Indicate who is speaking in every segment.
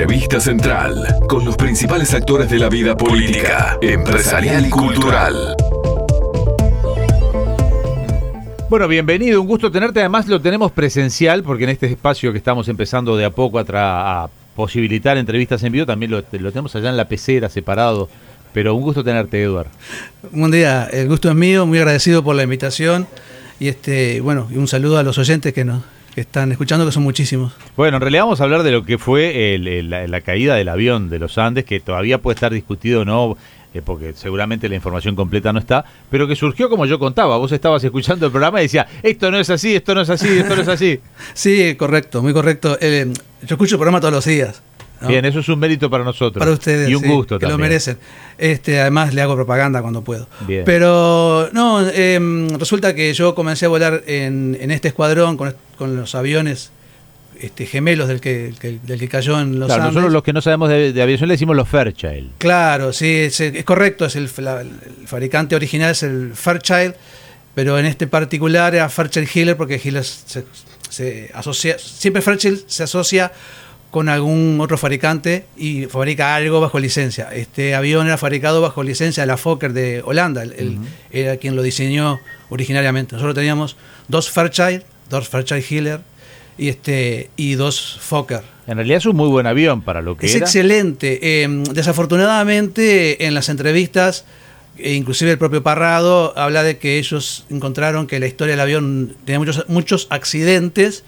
Speaker 1: Entrevista Central, con los principales actores de la vida política, empresarial y cultural.
Speaker 2: Bueno, bienvenido, un gusto tenerte. Además lo tenemos presencial porque en este espacio que estamos empezando de a poco a, tra- a posibilitar entrevistas en vivo, también lo, lo tenemos allá en la pecera separado. Pero un gusto tenerte, Eduard.
Speaker 3: Buen día, el gusto es mío, muy agradecido por la invitación y este, bueno, y un saludo a los oyentes que nos que están escuchando, que son muchísimos.
Speaker 2: Bueno, en realidad vamos a hablar de lo que fue el- el- la, la caída del avión de los Andes, que todavía puede estar discutido o no, eh, porque seguramente la información completa no está, pero que surgió como yo contaba. Vos estabas escuchando el programa y decía, esto no es así, esto no es así, esto no es así.
Speaker 3: Sí, correcto, muy correcto. Eh, yo escucho el programa todos los días. ¿No?
Speaker 2: Bien, eso es un mérito para nosotros.
Speaker 3: Para ustedes,
Speaker 2: Y un
Speaker 3: sí,
Speaker 2: gusto
Speaker 3: que
Speaker 2: también.
Speaker 3: lo merecen. Este, además le hago propaganda cuando puedo.
Speaker 2: Bien.
Speaker 3: Pero no, eh, resulta que yo comencé a volar en, en este escuadrón con, con los aviones este, gemelos del que, que- del que cayó en los
Speaker 2: Claro,
Speaker 3: Andes.
Speaker 2: nosotros los que no sabemos de, de aviación le decimos los Fairchild.
Speaker 3: Claro, sí, es, es correcto, es el, la- el fabricante original es el Fairchild, pero en este particular era Fairchild Hiller porque Hiller se, se asocia, siempre Fairchild se asocia con algún otro fabricante y fabrica algo bajo licencia. Este avión era fabricado bajo licencia de la Fokker de Holanda, era quien lo diseñó originariamente. Nosotros teníamos dos Fairchild, dos Fairchild Hiller y, este, y dos Fokker.
Speaker 2: En realidad es un muy buen avión para lo que
Speaker 3: Es
Speaker 2: era.
Speaker 3: excelente. Eh, desafortunadamente, en las entrevistas, e inclusive el propio Parrado habla de que ellos encontraron que la historia del avión tenía muchos, muchos accidentes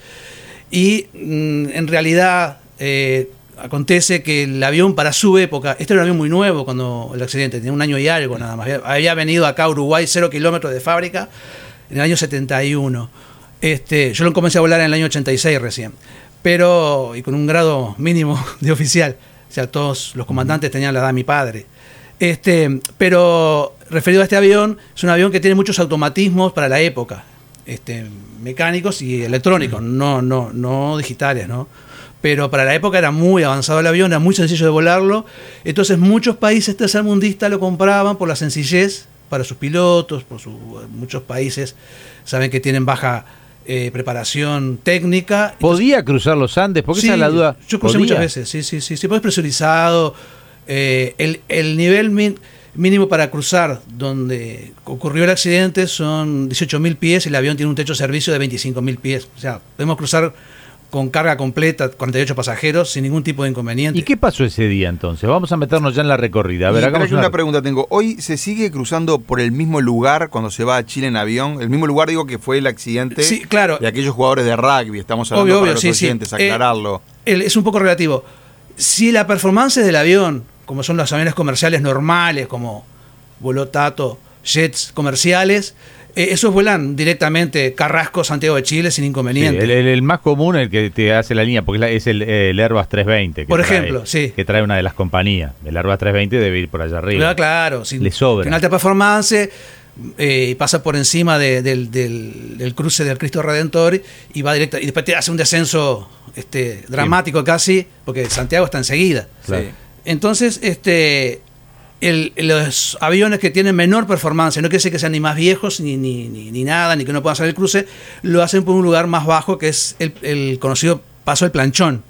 Speaker 3: y mm, en realidad eh, acontece que el avión para su época, este era un avión muy nuevo cuando el accidente, tenía un año y algo nada más, había, venido acá a Uruguay, cero kilómetros de fábrica, en el año 71. Este, yo lo comencé a volar en el año 86 recién, pero y con un grado mínimo de oficial. O sea, todos los comandantes tenían la edad de mi padre. Este, pero referido a este avión, es un avión que tiene muchos automatismos para la época, este, mecánicos y electrónicos, no, no, no digitales, ¿no? Pero para la época era muy avanzado el avión, era muy sencillo de volarlo. Entonces muchos países tercermundistas lo compraban por la sencillez para sus pilotos, por su, muchos países saben que tienen baja eh, preparación técnica.
Speaker 2: ¿Podía cruzar los Andes? Porque esa es la duda.
Speaker 3: Yo crucé
Speaker 2: ¿Podía?
Speaker 3: muchas veces, sí, sí, sí. Sí, pues es presurizado. eh, el, el nivel min- mínimo para cruzar donde ocurrió el accidente son 18.000 pies y el avión tiene un techo de servicio de 25.000 pies. O sea, podemos cruzar con carga completa, 48 pasajeros, sin ningún tipo de inconveniente.
Speaker 2: ¿Y qué pasó ese día entonces? Vamos a meternos ya en la recorrida. A ver, hagamos una...
Speaker 4: una pregunta tengo. ¿Hoy se sigue cruzando por el mismo lugar cuando se va a Chile en avión? El mismo lugar, digo, que fue el accidente
Speaker 3: Sí, claro.
Speaker 4: de aquellos jugadores de rugby. Estamos hablando
Speaker 3: Obvio,
Speaker 4: para
Speaker 3: obvio,
Speaker 4: los
Speaker 3: sí,
Speaker 4: oyentes,
Speaker 3: Eh,
Speaker 4: aclararlo.
Speaker 3: es un poco relativo. Si la performance del avión, como son los aviones comerciales normales, como vuelo Tato, jets comerciales, eh, esos vuelan directamente Carrasco, Santiago de Chile sin
Speaker 2: Sí,
Speaker 3: inconveniente.
Speaker 2: el, el- el más común, el que te hace la línea, porque es el, el Airbus 320. que
Speaker 3: Por
Speaker 2: trae-
Speaker 3: ejemplo, sí.
Speaker 2: Que trae una de las compañías. El Airbus 320 debe ir por allá arriba.
Speaker 3: Claro, claro. sin-
Speaker 2: Le sobra.
Speaker 3: En alta performance eh, y pasa por encima de- del, del- del cruce del Cristo Redentor y va directo. Y después te hace un descenso este, dramático casi, porque Santiago está enseguida.
Speaker 2: Claro.
Speaker 4: Sí.
Speaker 3: Entonces, este, el- los aviones que tienen menor performance, no quiere decir que sean ni más viejos ni, ni, ni- nada, ni que no puedan hacer el cruce, lo hacen por un lugar más bajo que es el, conocido paso del planchón.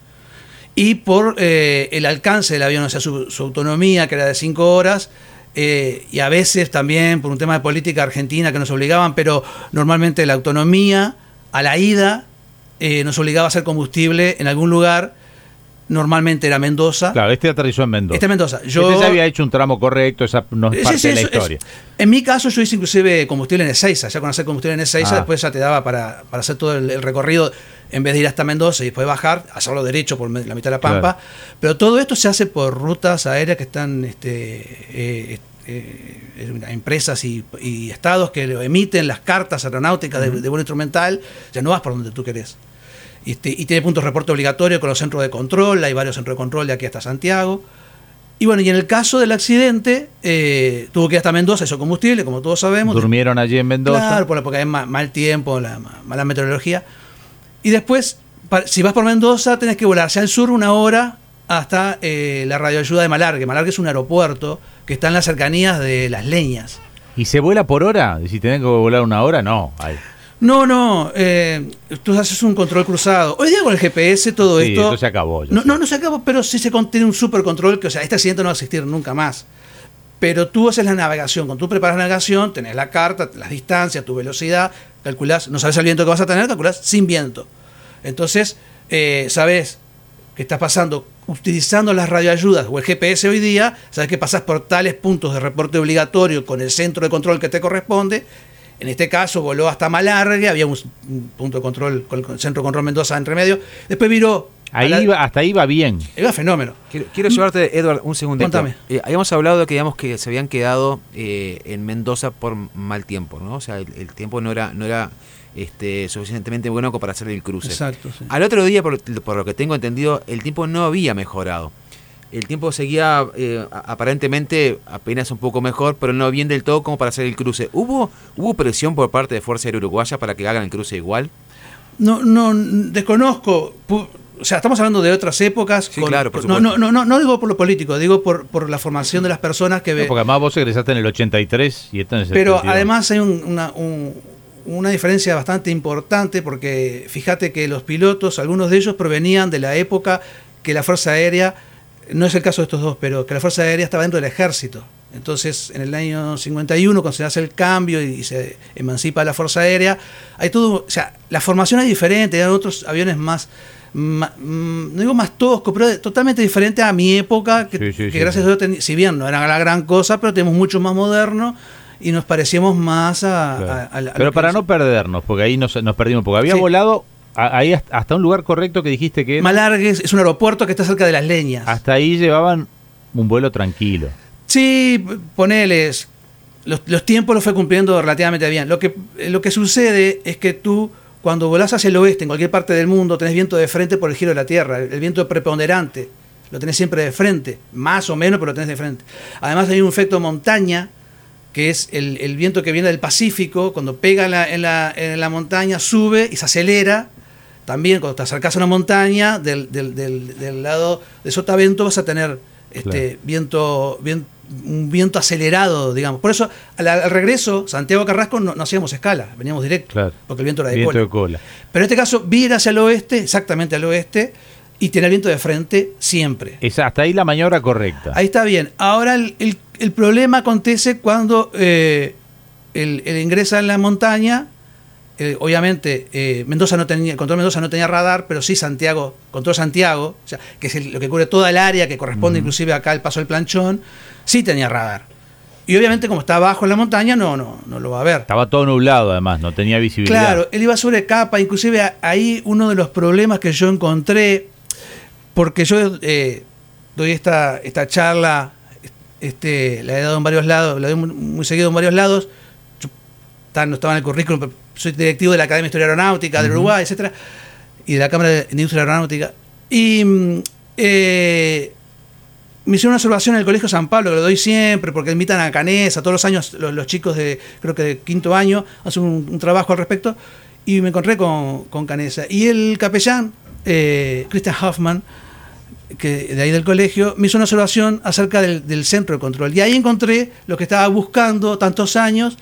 Speaker 3: Y por eh, el alcance del avión, o sea, su, su autonomía, que era de 5 horas, eh, y a veces también por un tema de política argentina que nos obligaban, pero normalmente la autonomía a la ida eh, nos obligaba a hacer combustible en algún lugar, normalmente era Mendoza.
Speaker 2: Claro, este aterrizó en Mendoza.
Speaker 3: Este es Mendoza. Yo,
Speaker 2: Este ya había hecho un tramo correcto, esa no es parte
Speaker 3: sí,
Speaker 2: de la
Speaker 3: eso-
Speaker 2: historia.
Speaker 3: eso- en mi caso yo hice inclusive combustible en Ezeiza, ya con hacer combustible en Ezeiza
Speaker 2: Ah.
Speaker 3: después ya te daba para, para hacer todo el, el recorrido en vez de ir hasta Mendoza y después bajar, hacerlo derecho por la mitad de la Pampa. Pero todo esto se hace por rutas aéreas que están este, eh, eh, empresas y, y estados que emiten las cartas aeronáuticas de, de vuelo instrumental, ya no vas por donde tú querés. Este, y tiene puntos de reporte obligatorio con los centros de control, hay varios centros de control de aquí hasta Santiago. Y bueno, y en el caso del accidente, eh, tuvo que ir hasta Mendoza, hizo combustible, como todos sabemos.
Speaker 2: Durmieron allí en Mendoza.
Speaker 3: Claro, por la, porque hay ma- mal tiempo, la ma- mala meteorología. Y después, si vas por Mendoza, tenés que volar hacia el sur una hora hasta eh, la radioayuda de Malargue. Malargue es un aeropuerto que está en las cercanías de Las Leñas.
Speaker 2: ¿Y se vuela por hora? Si tenés que volar una hora, no.
Speaker 3: No, no, eh, tú haces un control cruzado. Hoy día con el GPS todo
Speaker 2: Sí,
Speaker 3: esto...
Speaker 2: eso se acabó,
Speaker 3: No, no, no se acabó, pero sí se con- tiene un super control que, o sea, este accidente no va a existir nunca más. Pero tú haces la navegación, cuando tú preparas la navegación, tenés la carta, las distancias, tu velocidad, calculás, no sabes el viento que vas a tener, calculás sin viento. Entonces, eh, sabes que estás pasando utilizando las radioayudas o el GPS hoy día, sabes que pasas por tales puntos de reporte obligatorio con el centro de control que te corresponde. En este caso voló hasta Malargue, había un, un punto de control con el centro de control Mendoza entre medio. Después viró.
Speaker 2: Ahí
Speaker 3: la-
Speaker 2: iba, hasta ahí va bien.
Speaker 3: Iba fenómeno.
Speaker 5: Quiero, quiero llevarte, Edward, un segundito.
Speaker 3: Contame.
Speaker 5: Eh, habíamos hablado de que, digamos, que se habían quedado eh, en Mendoza por mal tiempo, ¿no? O sea, el, el tiempo no era, no era este, suficientemente bueno como para hacer el cruce.
Speaker 3: Exacto. sí.
Speaker 5: Al otro día, por, por lo que tengo entendido, el tiempo no había mejorado. El tiempo seguía eh, a- aparentemente apenas un poco mejor, pero no bien del todo como para hacer el cruce. ¿Hubo, ¿Hubo presión por parte de Fuerza Aérea Uruguaya para que hagan el cruce igual?
Speaker 3: No, no, desconozco. O sea, estamos hablando de otras épocas.
Speaker 5: Sí, claro, por
Speaker 3: no,
Speaker 5: supuesto.
Speaker 3: no, no, no, no digo por lo político, digo por, por la formación de las personas que
Speaker 2: No,
Speaker 3: ve.
Speaker 2: porque además vos egresaste en el 83 y esto en el
Speaker 3: Pero
Speaker 2: 72.
Speaker 3: además hay un- una, un- una diferencia bastante importante porque fíjate que los pilotos, algunos de ellos provenían de la época que la Fuerza Aérea, no es el caso de estos dos, pero que la Fuerza Aérea estaba dentro del ejército. Entonces, en el año 51, cuando se hace el cambio y se emancipa la Fuerza Aérea, hay todo, o sea, la formación es diferente, hay otros aviones más, mm, no digo más tosco, pero totalmente diferente a mi época, que,
Speaker 2: Sí, sí,
Speaker 3: que
Speaker 2: sí,
Speaker 3: gracias
Speaker 2: sí.
Speaker 3: a Dios, si bien no era la gran cosa, pero tenemos mucho más moderno y nos parecíamos más a...
Speaker 2: Claro.
Speaker 3: a- a la- a
Speaker 2: Pero para no perdernos, porque ahí nos, nos perdimos, porque había
Speaker 3: Sí.
Speaker 2: volado ahí hasta, un lugar correcto que dijiste que era-
Speaker 3: Malargues es un aeropuerto que está cerca de las leñas.
Speaker 2: hasta ahí llevaban un vuelo tranquilo.
Speaker 3: Sí, poneles. Los, los tiempos los fue cumpliendo relativamente bien. Lo que, lo que sucede es que tú, cuando volás hacia el oeste, en cualquier parte del mundo, tenés viento de frente por el giro de la Tierra, el, el viento preponderante. Lo tenés siempre de frente, más o menos, pero lo tenés de frente. Además hay un efecto montaña, que es el, el viento que viene del Pacífico, cuando pega la, en la- en la montaña, sube y se acelera. También cuando te acercas a una montaña, del, del- del- del lado de sotavento vas a tener este
Speaker 2: Claro.
Speaker 3: viento, vien- un viento acelerado, digamos. Por eso, al, al regreso, Santiago Carrasco no, no hacíamos escala, veníamos directo,
Speaker 2: Claro.
Speaker 3: porque el viento era de
Speaker 2: Viento
Speaker 3: cola.
Speaker 2: de cola.
Speaker 3: Pero en este caso, vira hacia el oeste, exactamente al oeste, y tener viento de frente siempre.
Speaker 2: Esa, hasta ahí la maniobra correcta.
Speaker 3: Ahí está bien. Ahora el, el- el problema acontece cuando eh, él, él ingresa en la montaña. Eh, obviamente, eh, Mendoza no tenía, el control Mendoza no tenía radar, pero sí Santiago, control Santiago, o sea, que es el- lo que cubre toda el área, que corresponde inclusive acá al paso del planchón, sí tenía radar. Y obviamente, como está abajo en la montaña, no, no, no lo va a ver.
Speaker 2: Estaba todo nublado además, no tenía visibilidad.
Speaker 3: Claro, él iba sobre capa, inclusive ahí uno de los problemas que yo encontré, porque yo eh, doy esta, esta charla, este, la he dado en varios lados, la doy muy, muy seguido en varios lados, yo no estaba en el currículum, pero soy directivo de la Academia de Historia Aeronáutica del Uruguay, etcétera, y de la Cámara de Industria Aeronáutica. Y mm, eh, me hicieron una observación en el Colegio San Pablo, que lo doy siempre, porque invitan a Canesa, todos los años los, los chicos de, creo que de quinto año, hacen un, un trabajo al respecto, y me encontré con, con Canesa. Y el capellán, eh, Christian Hoffman, que de ahí del colegio, me hizo una observación acerca del, del centro de control. Y ahí encontré lo que estaba buscando tantos años,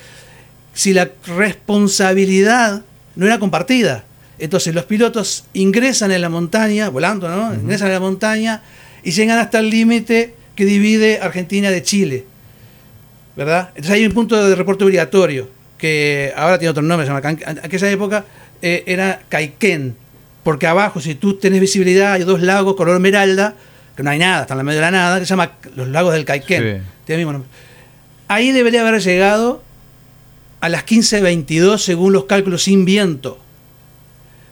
Speaker 3: si la responsabilidad no era compartida. Entonces los pilotos ingresan en la montaña, volando, ¿no? Ingresan en la montaña y llegan hasta el límite que divide Argentina de Chile. ¿Verdad? Entonces hay un punto de reporte obligatorio, que ahora tiene otro nombre, se llama, en aquella época eh, era Caiquén, porque abajo, si tú tenés visibilidad, hay dos lagos color esmeralda, que no hay nada, están en la medio de la nada, que se llama los lagos del Caiquén.
Speaker 2: Sí.
Speaker 3: Tiene el mismo nombre. Ahí debería haber llegado a las 15.22 según los cálculos sin viento.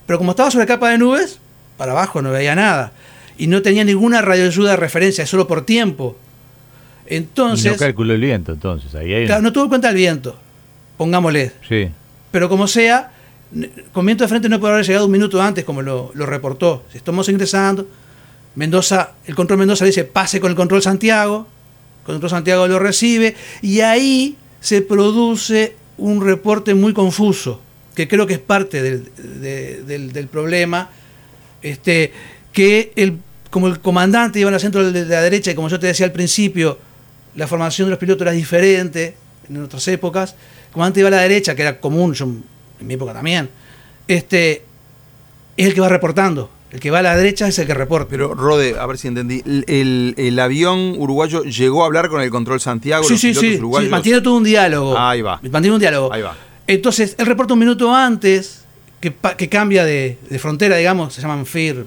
Speaker 3: Pero como estaba sobre capa de nubes, para abajo no veía nada. Y no tenía ninguna radioayuda de referencia, solo por tiempo.
Speaker 2: Y
Speaker 3: Entonces,
Speaker 2: no calculó el viento, entonces. Ahí hay
Speaker 3: claro, no tuvo en cuenta el viento, pongámosle.
Speaker 2: Sí.
Speaker 3: Pero como sea, con viento de frente no puede haber llegado un minuto antes, como lo, lo reportó. Si estamos ingresando, Mendoza, el control Mendoza dice pase con el control Santiago, el control Santiago lo recibe, y ahí se produce un reporte muy confuso, que creo que es parte del, de- del- del problema, este, que el, como el comandante iba en el centro de la derecha, y como yo te decía al principio, la formación de los pilotos era diferente en otras épocas, el comandante iba a la derecha, que era común, yo en mi época también, este, es el que va reportando. El que va a la derecha es el que reporta.
Speaker 4: Pero, Rode, a ver si entendí. El, el- el avión uruguayo llegó a hablar con el control Santiago,
Speaker 3: sí,
Speaker 4: los
Speaker 3: sí, sí, sí,
Speaker 4: uruguayos.
Speaker 3: mantiene todo un diálogo.
Speaker 4: Ahí va.
Speaker 3: Mantiene un diálogo.
Speaker 4: Ahí va.
Speaker 3: Entonces, él reporta un minuto antes que, cambia de, de frontera, digamos, se llaman FIR,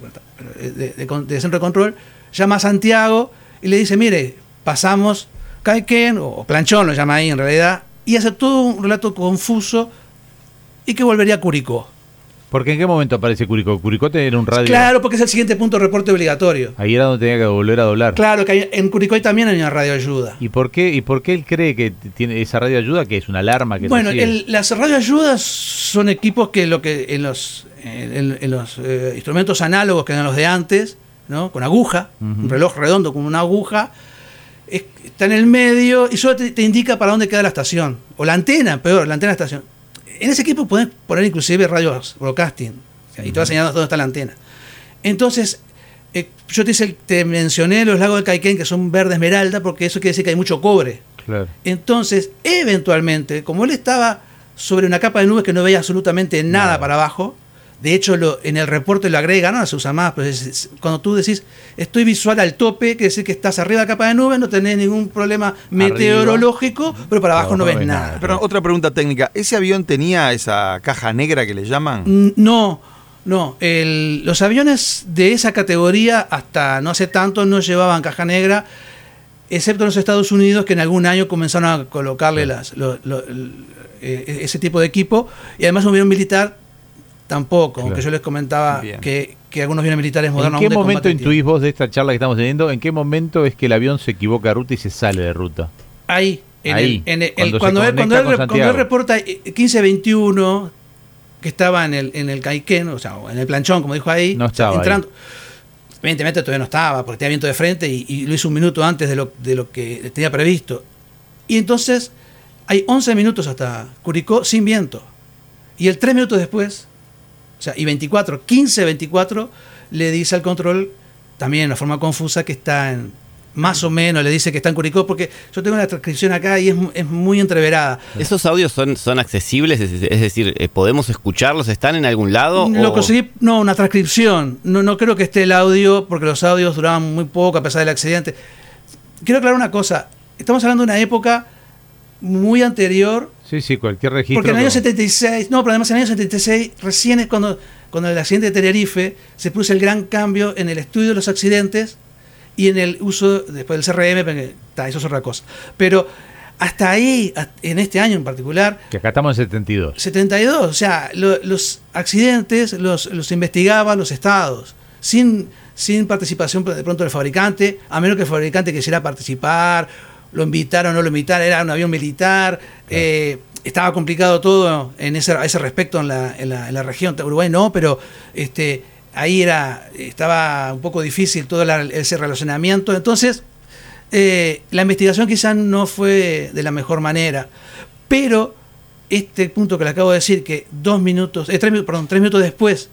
Speaker 3: de, de- de- de centro de control, llama a Santiago y le dice, mire, pasamos Caiquén, o Planchón lo llama ahí en realidad, y hace todo un relato confuso y que volvería a Curicó.
Speaker 2: Porque en qué momento aparece Curicó. Curicó tenía un radio.
Speaker 3: Claro, porque es el siguiente punto de reporte obligatorio.
Speaker 2: Ahí era donde tenía que volver a doblar.
Speaker 3: Claro, que hay- en Curicó también hay una radioayuda.
Speaker 2: ¿Y por qué y por qué él cree que tiene esa radio ayuda que es una alarma que
Speaker 3: Bueno, el- las radioayudas son equipos que lo que en los, en, en los eh, instrumentos análogos que eran los de antes, ¿no? con aguja, un reloj redondo con una aguja, es- está en el medio y solo te, te indica para dónde queda la estación. O la antena, peor, la antena de estación. En ese equipo puedes poner inclusive radios broadcasting o sea, y te va señalando dónde está la antena. Entonces, eh, yo te, hice- te mencioné los lagos de Caiquén que son verde esmeralda porque eso quiere decir que hay mucho cobre.
Speaker 2: Claro.
Speaker 3: Entonces, eventualmente, como él estaba sobre una capa de nubes que no veía absolutamente nada,
Speaker 2: Nada.
Speaker 3: para abajo, de hecho lo, en el reporte lo agregan, no se usa más, pero es- es- cuando tú decís estoy visual al tope, quiere decir que estás arriba de la capa de nubes, no tenés ningún problema meteorológico, pero para abajo no ves nada.
Speaker 4: Pero otra pregunta técnica. ¿Ese avión tenía esa caja negra que le llaman?
Speaker 3: Mm, No, no. el- los aviones de esa categoría hasta no hace tanto no llevaban caja negra, excepto en los Estados Unidos que en algún año comenzaron a colocarle las, lo- lo- el- eh, ese tipo de equipo. Y además un avión militar tampoco,
Speaker 2: Claro.
Speaker 3: aunque yo les comentaba que, que algunos aviones militares
Speaker 2: ¿En
Speaker 3: modernos...
Speaker 2: qué
Speaker 3: aún de
Speaker 2: momento intuís vos de esta charla que estamos teniendo? ¿En qué momento es que el avión se equivoca de ruta y se sale de ruta?
Speaker 3: Ahí, en
Speaker 2: Ahí,
Speaker 3: el, en el-
Speaker 2: cuando
Speaker 3: cuando, él, cuando, él, cuando él
Speaker 2: Santiago.
Speaker 3: reporta eh, 1521, que estaba en el, en el Caiquén, o sea, en el planchón, como dijo ahí,
Speaker 2: No estaba ahí.
Speaker 3: entrando. Evidentemente todavía no estaba, porque tenía viento de frente y, y lo hizo un minuto antes de lo, de lo que tenía previsto. Y entonces hay 11 minutos hasta Curicó sin viento. Y el 3 minutos después, o sea, y 24, 15, 24, le dice al control, también de una forma confusa, que está en, más o menos, le dice que está en Curicó, porque yo tengo una transcripción acá y es, es muy entreverada.
Speaker 6: ¿Esos audios son, son accesibles? Es, es decir, eh, ¿podemos escucharlos? ¿Están en algún lado?
Speaker 3: Lo
Speaker 6: o-
Speaker 3: conseguí, no, una transcripción. No, no creo que esté el audio, porque los audios duraban muy poco a pesar del accidente. Quiero aclarar una cosa. Estamos hablando de una época muy anterior,
Speaker 2: Sí, sí, cualquier registro.
Speaker 3: porque en el año
Speaker 2: con-
Speaker 3: 76, no, pero además en el año 76, recién es cuando, cuando el accidente de Tenerife se produce el gran cambio en el estudio de los accidentes y en el uso después del CRM, porque ta, eso es otra cosa. Pero hasta ahí, en este año en particular,
Speaker 2: Que acá estamos en 72.
Speaker 3: 72, o sea, lo- los accidentes los, los investigaban los estados, sin, sin participación de pronto del fabricante, a menos que el fabricante quisiera participar, lo invitaron o no lo invitaron, era un avión militar, eh, estaba complicado todo en ese, a ese respecto en la, en la, en la región, Uruguay no, pero este, ahí era, estaba un poco difícil todo la- ese relacionamiento, entonces eh, la investigación quizás no fue de la mejor manera, pero este punto que le acabo de decir, que dos minutos, eh, tres, perdón, tres minutos después,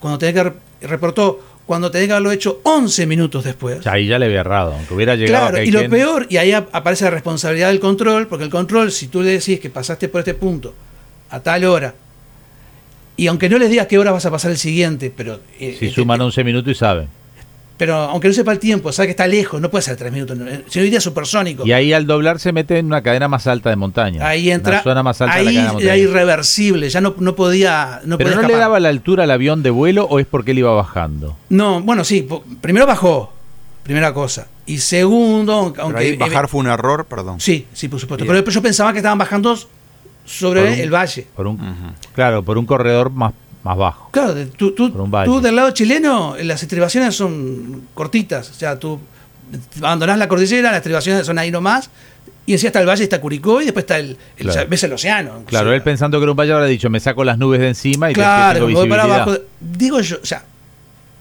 Speaker 3: cuando tenía que re- reportó, cuando tenía que haberlo hecho 11 minutos después.
Speaker 2: Ahí ya le había errado, aunque hubiera llegado
Speaker 3: Claro,
Speaker 2: a
Speaker 3: y lo peor, y ahí ap- aparece la responsabilidad del control, porque el control, si tú le decís que pasaste por este punto a tal hora, y aunque no les digas qué hora vas a pasar el siguiente, pero... eh,
Speaker 2: Si
Speaker 3: eh,
Speaker 2: suman
Speaker 3: eh,
Speaker 2: 11 minutos y saben.
Speaker 3: Pero aunque no sepa el tiempo, sabe que está lejos, no puede ser tres minutos, si no iría supersónico.
Speaker 2: Y ahí al doblar se mete en una cadena más alta de montaña.
Speaker 3: Ahí entra,
Speaker 2: Una zona más alta de
Speaker 3: ahí
Speaker 2: la cadena de
Speaker 3: era irreversible, ya no, no podía, no
Speaker 2: Pero
Speaker 3: podía
Speaker 2: no le daba la altura al avión de vuelo o es porque él iba bajando.
Speaker 3: No, bueno, sí, primero bajó, primera cosa. Y segundo, aunque...
Speaker 4: Pero
Speaker 3: aunque-
Speaker 4: ahí bajar fue un error, perdón.
Speaker 3: Sí, sí, por supuesto.
Speaker 4: Bien.
Speaker 3: Pero yo pensaba que estaban bajando sobre
Speaker 2: Por un-
Speaker 3: el valle.
Speaker 2: Por un,
Speaker 4: Ujú.
Speaker 2: Claro, por un corredor más, más bajo.
Speaker 3: Claro, tú, tú, tú del lado chileno, las estribaciones son cortitas. O sea, tú abandonás la cordillera, las estribaciones son ahí nomás. Y encima está el valle, está Curicó y después está el, el-
Speaker 2: Claro.
Speaker 3: ves el océano.
Speaker 2: Claro, él pensando que era un valle habrá dicho, me saco las nubes de encima y
Speaker 3: Claro,
Speaker 2: tengo
Speaker 3: voy para abajo. Digo yo, o sea,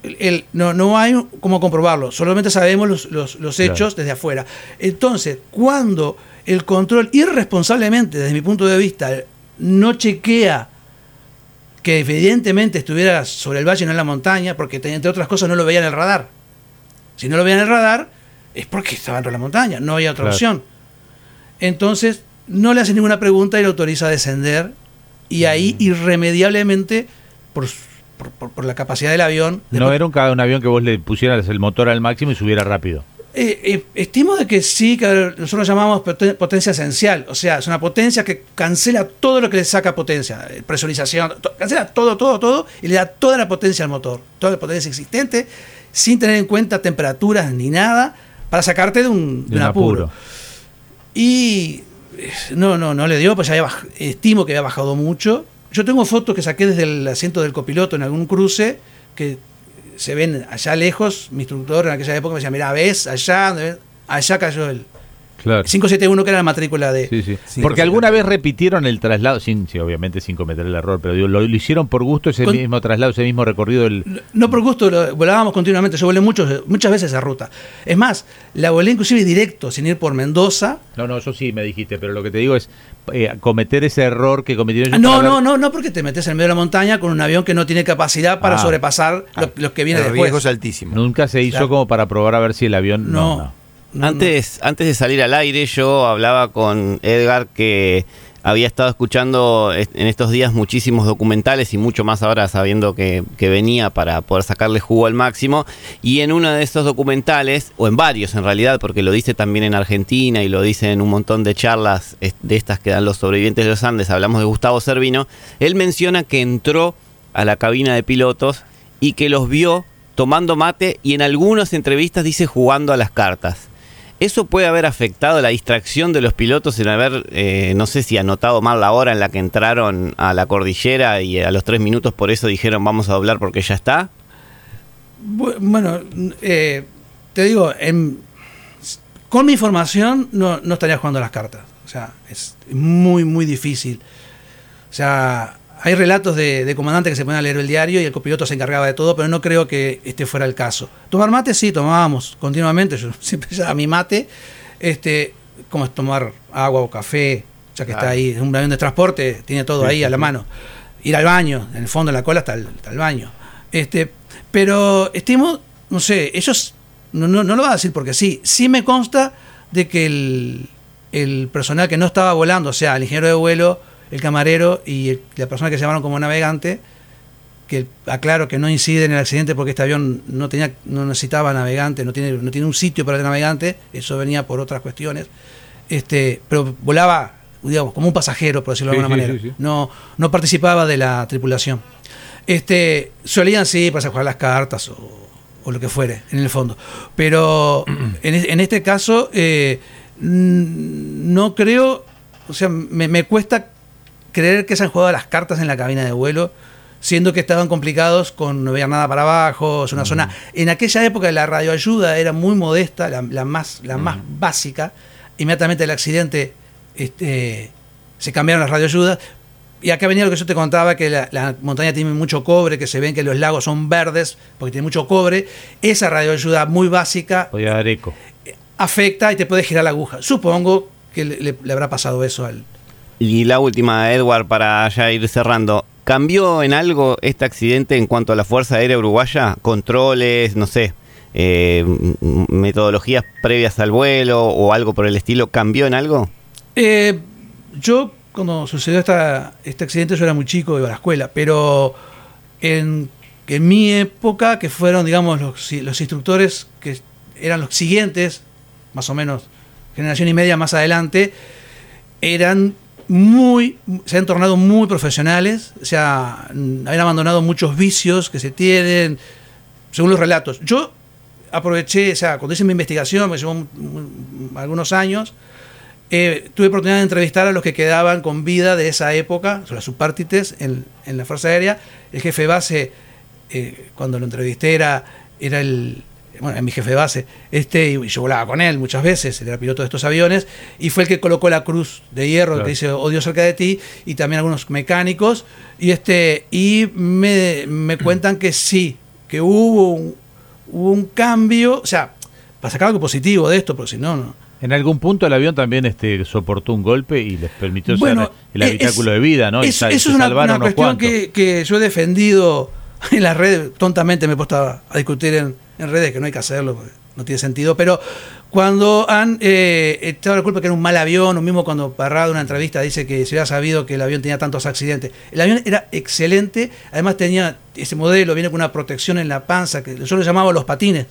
Speaker 3: el- el- no, no hay cómo comprobarlo, solamente sabemos los, los- los
Speaker 2: Claro.
Speaker 3: hechos desde afuera. Entonces, cuando el control irresponsablemente, desde mi punto de vista, no chequea que evidentemente estuviera sobre el valle y no en la montaña, porque entre otras cosas no lo veía en el radar. Si no lo veía en el radar, es porque estaba dentro de la montaña, no había otra
Speaker 2: Claro.
Speaker 3: opción. Entonces, no le hace ninguna pregunta y le autoriza a descender y ahí irremediablemente, por, por- por- por la capacidad del avión,
Speaker 2: No era un, un avión que vos le pusieras el motor al máximo y subiera rápido.
Speaker 3: Eh, eh, estimo de que sí, que nosotros llamamos poten- potencia esencial, o sea, es una potencia que cancela todo lo que le saca potencia, eh, presurización, to- cancela todo, todo, todo y le da toda la potencia al motor, toda la potencia existente, sin tener en cuenta temperaturas ni nada, para sacarte de un, de
Speaker 2: De
Speaker 3: un
Speaker 2: un
Speaker 3: apuro.
Speaker 2: apuro.
Speaker 3: Y eh, no, no, no le dio, pues ya había estimo que había bajado mucho. Yo tengo fotos que saqué desde el asiento del copiloto en algún cruce que se ven allá lejos. Mi instructor en aquella época me decía, mira, ves, allá, allá cayó el
Speaker 2: Claro.
Speaker 3: 571 que era la matrícula de...
Speaker 2: Sí, sí.
Speaker 4: Sí,
Speaker 2: Porque alguna vez repitieron el traslado, sin, sí, obviamente sin cometer el error, pero digo, lo, lo hicieron por gusto ese
Speaker 3: Con-
Speaker 2: mismo traslado, ese mismo recorrido del...
Speaker 3: No por gusto, lo- volábamos continuamente. Yo volé muchos, muchas veces esa ruta. Es más, la volé inclusive directo, sin ir por Mendoza.
Speaker 2: No, no, eso sí me dijiste, pero lo que te digo es eh, cometer ese error que cometieron
Speaker 3: Ah, No, no,
Speaker 2: ver-
Speaker 3: no, no, porque te metes en medio de la montaña con un avión que no tiene capacidad para
Speaker 2: Ah.
Speaker 3: sobrepasar lo, lo que viene
Speaker 4: el
Speaker 3: después.
Speaker 4: riesgo es altísimo.
Speaker 2: Nunca se hizo
Speaker 3: Claro.
Speaker 2: como para probar a ver si el avión...
Speaker 3: No.
Speaker 2: No, no.
Speaker 6: Antes, antes de salir al aire, yo hablaba con Edgar que había estado escuchando en estos días muchísimos documentales y mucho más ahora sabiendo que, que venía para poder sacarle jugo al máximo. Y en uno de esos documentales, o en varios en realidad, porque lo dice también en Argentina y lo dice en un montón de charlas de estas que dan los sobrevivientes de los Andes, hablamos de Gustavo Servino, él menciona que entró a la cabina de pilotos y que los vio tomando mate y en algunas entrevistas dice jugando a las cartas. ¿Eso puede haber afectado la distracción de los pilotos en haber, eh, no sé si anotado mal la hora en la que entraron a la cordillera y a los tres minutos por eso dijeron vamos a doblar porque ya está?
Speaker 3: Bu- Bueno, eh, te digo, en- con mi información no, no estaría jugando las cartas. O sea, es muy, muy difícil. O sea, hay relatos de, de comandantes que se ponían a leer el diario y el copiloto se encargaba de todo, pero no creo que este fuera el caso. Tomar mate, sí, tomábamos continuamente. Yo siempre ya mi mate, este, como es tomar agua o café, ya que está ahí, es un avión de transporte, tiene todo
Speaker 2: Sí,
Speaker 3: ahí
Speaker 2: sí,
Speaker 3: a la mano. Ir al baño, en el fondo, en la cola está el, baño. Este, pero estimo, no sé, ellos no, no, no lo van a decir porque sí. Sí me consta de que el, el personal que no estaba volando, o sea, el ingeniero de vuelo, el camarero y el- la persona que se llamaron como navegante, que aclaro que no incide en el accidente porque este avión no tenía no necesitaba navegante, no tiene, no tiene un sitio para el navegante, eso venía por otras cuestiones. Este, pero volaba, digamos, como un pasajero, por decirlo de alguna
Speaker 2: sí,
Speaker 3: manera.
Speaker 2: sí.
Speaker 3: No, no participaba de la tripulación. Este, solían sí para jugar las cartas o, o lo que fuere, en el fondo. Pero en, en este caso, eh, no creo, o sea, me, me cuesta creer que se han jugado las cartas en la cabina de vuelo, siendo que estaban complicados con no había nada para abajo, es una zona. En aquella época la radioayuda era muy modesta, la, la más, la más básica. Inmediatamente el accidente este, se cambiaron las radioayudas. Y acá venía lo que yo te contaba, que la, la montaña tiene mucho cobre, que se ven que los lagos son verdes porque tiene mucho cobre. Esa radioayuda muy básica
Speaker 2: Podía dar eco.
Speaker 3: afecta y te puede girar la aguja. Supongo que le, le- le habrá pasado eso al...
Speaker 6: Y la última, Edward, para ya ir cerrando. ¿Cambió en algo este accidente en cuanto a la Fuerza Aérea Uruguaya? ¿Controles, no sé, eh, metodologías previas al vuelo o algo por el estilo? ¿Cambió en algo?
Speaker 3: Eh, yo, cuando sucedió esta, este accidente, yo era muy chico, iba a la escuela, pero en, en mi época, que fueron, digamos, los, los instructores que eran los siguientes, más o menos, generación y media más adelante, eran muy, se han tornado muy profesionales, o sea, habían abandonado muchos vicios que se tienen, según los relatos. Yo aproveché, o sea, cuando hice mi investigación, me llevó un- un- algunos años, eh, tuve oportunidad de entrevistar a los que quedaban con vida de esa época, son las subpartites en, en la Fuerza Aérea. El jefe base, eh, cuando lo entrevisté, era, era el. Bueno, era mi jefe de base, este, y yo volaba con él muchas veces, él era piloto de estos aviones, y fue el que colocó la cruz de hierro
Speaker 2: Claro.
Speaker 3: que dice odio cerca de ti, y también algunos mecánicos, y este, y me, me cuentan que sí, que hubo un, hubo un cambio, o sea, para sacar algo positivo de esto, porque si no, no.
Speaker 2: En algún punto el avión también este, soportó un golpe y les permitió el habitáculo
Speaker 3: es-
Speaker 2: de vida, ¿no? Y
Speaker 3: Eso, es una, una cuestión que, que yo he defendido en las redes. Tontamente me he puesto a, a discutir en, en redes que no hay que hacerlo. no tiene sentido, pero cuando han eh, echado la culpa que era un mal avión, o mismo cuando Parrado en una entrevista dice que se había sabido que el avión tenía tantos accidentes. El avión era excelente, además tenía ese modelo, viene con una protección en la panza, que yo lo llamaba los patines.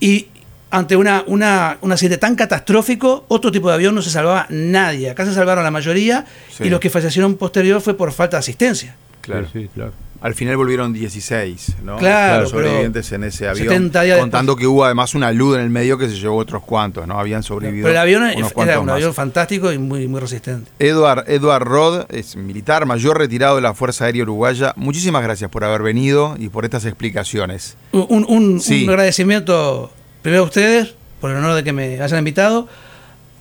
Speaker 3: Y ante una, una, un accidente tan catastrófico, otro tipo de avión no se salvaba nadie. Acá se salvaron la mayoría
Speaker 4: Sí.
Speaker 3: y los que fallecieron posterior fue por falta de asistencia.
Speaker 4: Claro.
Speaker 2: Sí, sí, claro.
Speaker 4: Al final volvieron 16, ¿no?
Speaker 3: Claro,
Speaker 4: sobrevivientes en ese avión.
Speaker 3: 70 días
Speaker 4: contando que hubo además una luz en el medio que se llevó otros cuantos, ¿no? Habían sobrevivido.
Speaker 3: Pero el avión
Speaker 4: unos
Speaker 3: era un
Speaker 4: más.
Speaker 3: avión fantástico y muy, muy resistente.
Speaker 4: Edward Rod es militar, mayor retirado de la Fuerza Aérea Uruguaya. Muchísimas gracias por haber venido y por estas explicaciones.
Speaker 3: Un, un- un-
Speaker 4: Sí.
Speaker 3: un agradecimiento primero a ustedes por el honor de que me hayan invitado.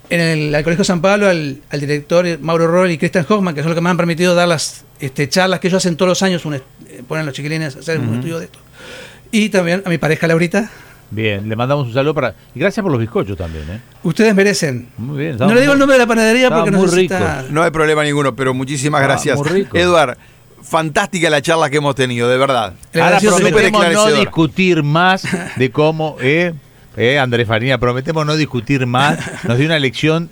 Speaker 3: En el al Colegio San Pablo, al, al director Mauro Roll y Christian Hoffman, que son los que me han permitido dar las este, charlas que ellos hacen todos los años, un eh, ponen los chiquilines a hacer un estudio de esto. Y también a mi pareja Laurita.
Speaker 2: Bien, le mandamos un saludo para. Y gracias por los bizcochos también, ¿eh?
Speaker 3: Ustedes merecen.
Speaker 2: Muy bien.
Speaker 3: No le digo el nombre de la panadería porque no
Speaker 2: muy ricos.
Speaker 4: No hay problema ninguno, pero muchísimas
Speaker 2: Ah,
Speaker 4: gracias.
Speaker 2: muy rico.
Speaker 4: Edward, fantástica la charla que hemos tenido, de verdad.
Speaker 2: Ahora prometemos no discutir más de cómo, eh, eh, Andrés Farina, prometemos no discutir más. Nos dio una lección,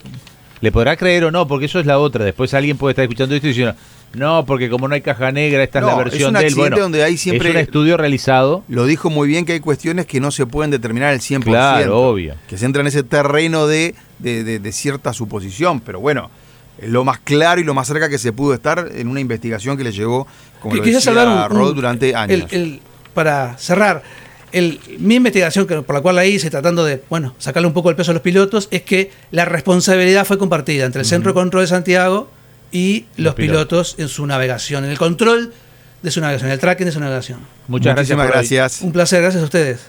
Speaker 2: le podrá creer o no, porque eso es la otra. Después alguien puede estar escuchando esto y diciendo, no, porque como no hay caja negra, esta
Speaker 4: No,
Speaker 2: es la
Speaker 4: es
Speaker 2: versión
Speaker 4: un
Speaker 2: de él.
Speaker 4: accidente
Speaker 2: Bueno,
Speaker 4: donde hay siempre-
Speaker 2: es un estudio realizado.
Speaker 4: Lo dijo muy bien que hay cuestiones que no se pueden determinar al 100%.
Speaker 2: Claro, obvio.
Speaker 4: Que se entra en ese terreno de, de- de- de cierta suposición. Pero bueno, es lo más claro y lo más cerca que se pudo estar en una investigación que le llevó, como lo
Speaker 3: Quisiera
Speaker 4: decía
Speaker 3: un- un-
Speaker 4: Rod, durante años.
Speaker 3: el- el- para cerrar, el- mi investigación que, por la cual la hice, tratando de bueno, sacarle un poco el peso a los pilotos, es que la responsabilidad fue compartida entre el Centro de Control de Santiago y los,
Speaker 2: pilotos.
Speaker 3: pilotos. en su navegación, en el control de su navegación, en el tracking de su navegación.
Speaker 2: Muchas gracias.
Speaker 4: Muchísimas
Speaker 2: hoy.
Speaker 4: gracias.
Speaker 3: Un placer, gracias a ustedes.